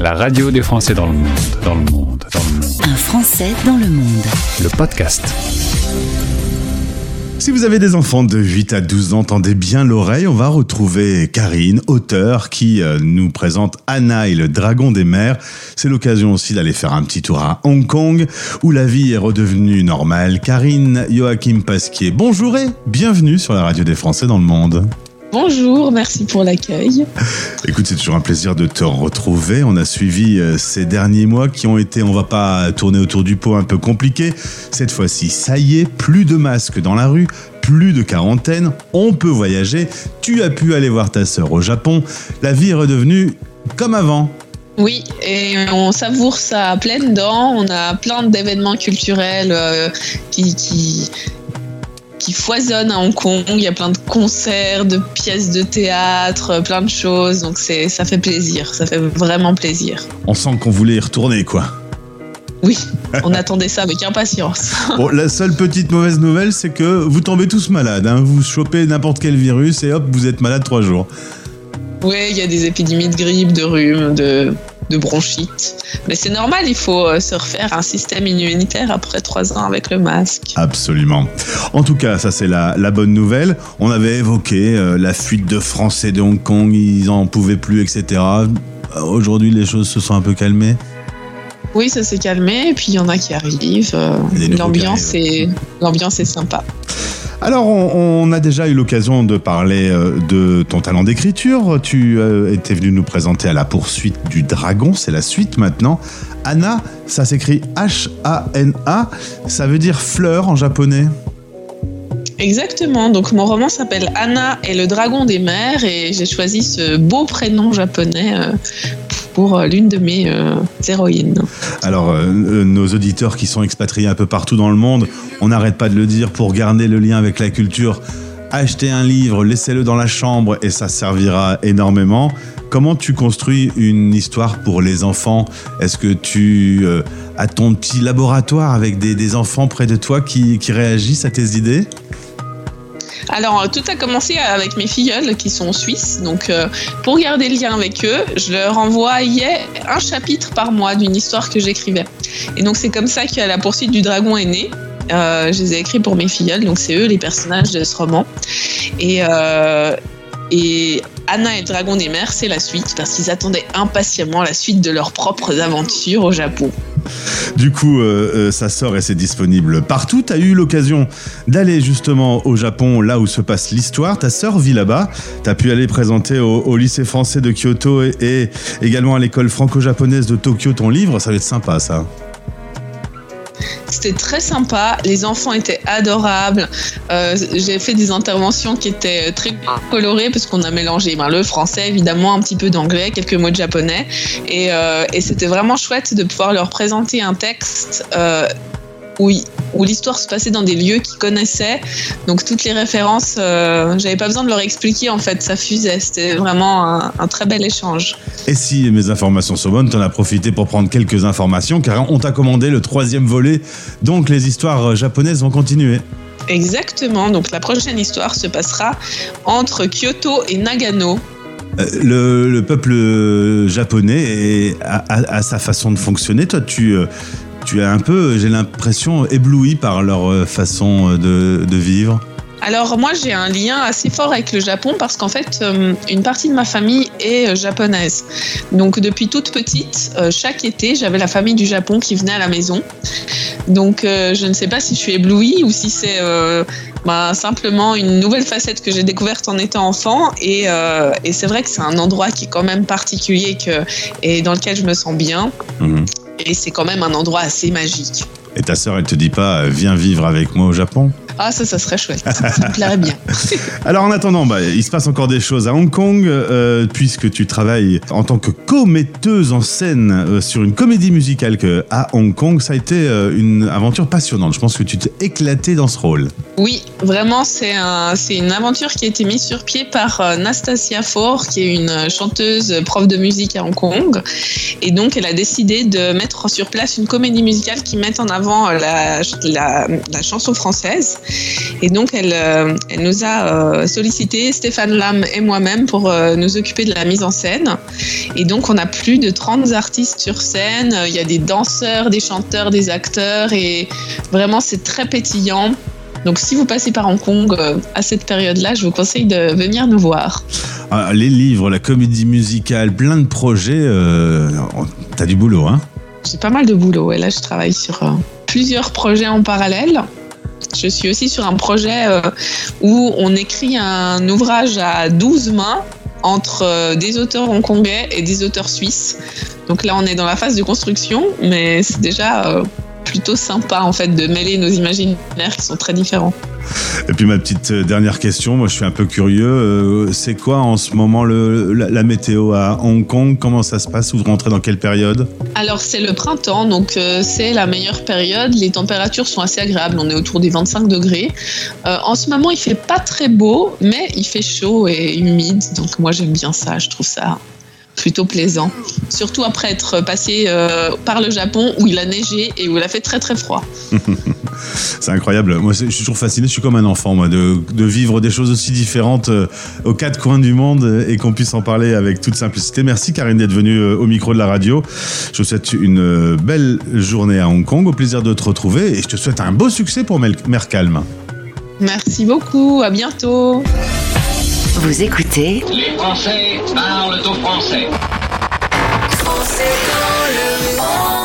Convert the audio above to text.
La radio des Français dans le monde, dans le monde, dans le monde. Un Français dans le monde. Le podcast. Si vous avez des enfants de 8 à 12 ans, tendez bien l'oreille, on va retrouver Karine, auteur, qui euh, nous présente Anna et le dragon des mers. C'est l'occasion aussi d'aller faire un petit tour à Hong Kong, où la vie est redevenue normale. Karine Joachim Pasquier, bonjour et bienvenue sur la radio des Français dans le monde. Bonjour, merci pour l'accueil. Écoute, c'est toujours un plaisir de te retrouver. On a suivi euh, ces derniers mois qui ont été, on va pas tourner autour du pot, un peu compliqués. Cette fois-ci, ça y est, plus de masques dans la rue, plus de quarantaine, on peut voyager. Tu as pu aller voir ta sœur au Japon. La vie est redevenue comme avant. Oui, et on savoure ça à pleines dents. On a plein d'événements culturels euh, qui, qui, qui foisonnent à Hong Kong. Il y a plein de concerts, de pièces de théâtre, plein de choses. Donc c'est, ça fait plaisir, ça fait vraiment plaisir. On sent qu'on voulait y retourner, quoi. Oui, on attendait ça avec impatience. Bon, la seule petite mauvaise nouvelle, c'est que vous tombez tous malades. hein. Vous chopez n'importe quel virus et hop, vous êtes malade trois jours. Oui, il y a des épidémies de grippe, de rhume, de, de bronchite. Mais c'est normal, il faut euh, se refaire un système immunitaire après trois ans avec le masque. Absolument. En tout cas, ça c'est la, la bonne nouvelle. On avait évoqué euh, la fuite de Français de Hong Kong, ils en pouvaient plus, etc. Euh, Aujourd'hui, les choses se sont un peu calmées. Oui, ça s'est calmé, et puis il y en a qui arrivent. L'ambiance est, l'ambiance est sympa. Alors, on, a déjà eu l'occasion de parler euh, de ton talent d'écriture. Tu euh, étais venu nous présenter à la poursuite du dragon, c'est la suite maintenant. Anna, ça s'écrit H-A-N-A, ça veut dire fleur en japonais. Exactement. Donc mon roman s'appelle Anna et le dragon des mers, et j'ai choisi ce beau prénom japonais euh, pour euh, l'une de mes euh, héroïnes. Alors, euh, nos auditeurs qui sont expatriés un peu partout dans le monde, on n'arrête pas de le dire pour garder le lien avec la culture. Achetez un livre, laissez-le dans la chambre et ça servira énormément. Comment tu construis une histoire pour les enfants? Est-ce que tu as ton petit laboratoire avec des, enfants près de toi qui réagissent à tes idées? Alors, euh, tout a commencé avec mes filleuls qui sont suisses. Donc, euh, pour garder le lien avec eux, je leur envoyais un chapitre par mois d'une histoire que j'écrivais. Et donc, c'est comme ça que la poursuite du dragon est née. Euh, je les ai écrits pour mes filleuls, donc c'est eux les personnages de ce roman. Et, et Anna et le dragon des mers, c'est la suite, parce qu'ils attendaient impatiemment la suite de leurs propres aventures au Japon. Du coup, euh, euh, ça sort et c'est disponible partout. Tu as eu l'occasion d'aller justement au Japon, là où se passe l'histoire. Ta sœur vit là-bas. Tu as pu aller présenter au, au lycée français de Kyoto et, et également à l'école franco-japonaise de Tokyo ton livre. Ça va être sympa, ça. C'était très sympa, les enfants étaient adorables. Euh, J'ai fait des interventions qui étaient très colorées parce qu'on a mélangé ben, le français, évidemment, un petit peu d'anglais, quelques mots de japonais. Et, euh, c'était vraiment chouette de pouvoir leur présenter un texte euh, où, où l'histoire se passait dans des lieux qu'ils connaissaient. Donc toutes les références, euh, j'avais pas besoin de leur expliquer en fait, ça fusait. C'était vraiment un, un très bel échange. Et si mes informations sont bonnes, t'en as profité pour prendre quelques informations car on t'a commandé le troisième volet. Donc les histoires japonaises vont continuer. Exactement, donc la prochaine histoire se passera entre Kyoto et Nagano. Euh, Le, le peuple japonais a, a- a sa façon de fonctionner. Toi, tu, euh, tu es un peu, j'ai l'impression, ébloui par leur euh, façon de, de vivre. Alors moi j'ai un lien assez fort avec le Japon parce qu'en fait euh, une partie de ma famille est euh, japonaise. Donc depuis toute petite, euh, chaque été j'avais la famille du Japon qui venait à la maison. Donc euh, je ne sais pas si je suis éblouie ou si c'est euh, bah, simplement une nouvelle facette que j'ai découverte en étant enfant. Et, euh, et c'est vrai que c'est un endroit qui est quand même particulier que, et dans lequel je me sens bien. Mhm. Et c'est quand même un endroit assez magique. Et ta sœur, elle te dit pas, euh, viens vivre avec moi au Japon? Ah ça, ça serait chouette. Ça me plairait bien. Alors en attendant, bah, il se passe encore des choses à Hong Kong, euh, puisque tu travailles en tant que co-metteuse en scène euh, sur une comédie musicale que, à Hong Kong. Ça a été euh, une aventure passionnante. Je pense que tu t'es éclaté dans ce rôle. Oui, vraiment, c'est un, une aventure qui a été mise sur pied par Nastasia Faure, qui est une chanteuse prof de musique à Hong Kong. Et donc, elle a décidé de mettre sur place une comédie musicale qui mette en avant la, la, la chanson française. Et donc, elle, euh, elle nous a euh, sollicité, Stéphane Lam et moi-même, pour euh, nous occuper de la mise en scène. Et donc, on a plus de 30 artistes sur scène. Il y a des danseurs, des chanteurs, des acteurs. Et vraiment, c'est très pétillant. Donc, si vous passez par Hong Kong à cette période-là, je vous conseille de venir nous voir. Ah, les livres, la comédie musicale, plein de projets. Euh, T'as du boulot, hein? J'ai pas mal de boulot. Et là, je travaille sur plusieurs projets en parallèle. Je suis aussi sur un projet euh, où on écrit un ouvrage à 12 mains entre euh, des auteurs hongkongais et des auteurs suisses. Donc là, on est dans la phase de construction, mais c'est déjà euh, plutôt sympa en fait de mêler nos imaginaires qui sont très différents. Et puis ma petite euh, dernière question, moi je suis un peu curieux, euh, c'est quoi en ce moment le, la, la, météo à Hong Kong? Comment ça se passe? Vous rentrez dans quelle période? Alors c'est le printemps, donc euh, c'est la meilleure période. Les températures sont assez agréables, on est autour des 25 degrés. Euh, en ce moment il fait pas très beau, mais il fait chaud et humide, donc moi j'aime bien ça, je trouve ça plutôt plaisant. Surtout après être passé euh, par le Japon où il a neigé et où il a fait très très froid. c'est incroyable. Moi, je suis toujours fasciné. Je suis comme un enfant, moi, de, de vivre des choses aussi différentes euh, aux quatre coins du monde et qu'on puisse en parler avec toute simplicité. Merci, Karine, d'être venue euh, au micro de la radio. Je vous souhaite une belle journée à Hong Kong. Au plaisir de te retrouver et je te souhaite un beau succès pour Mercalm. Merci beaucoup. À bientôt. Vous écoutez Les Français parlent au français. Français dans le monde.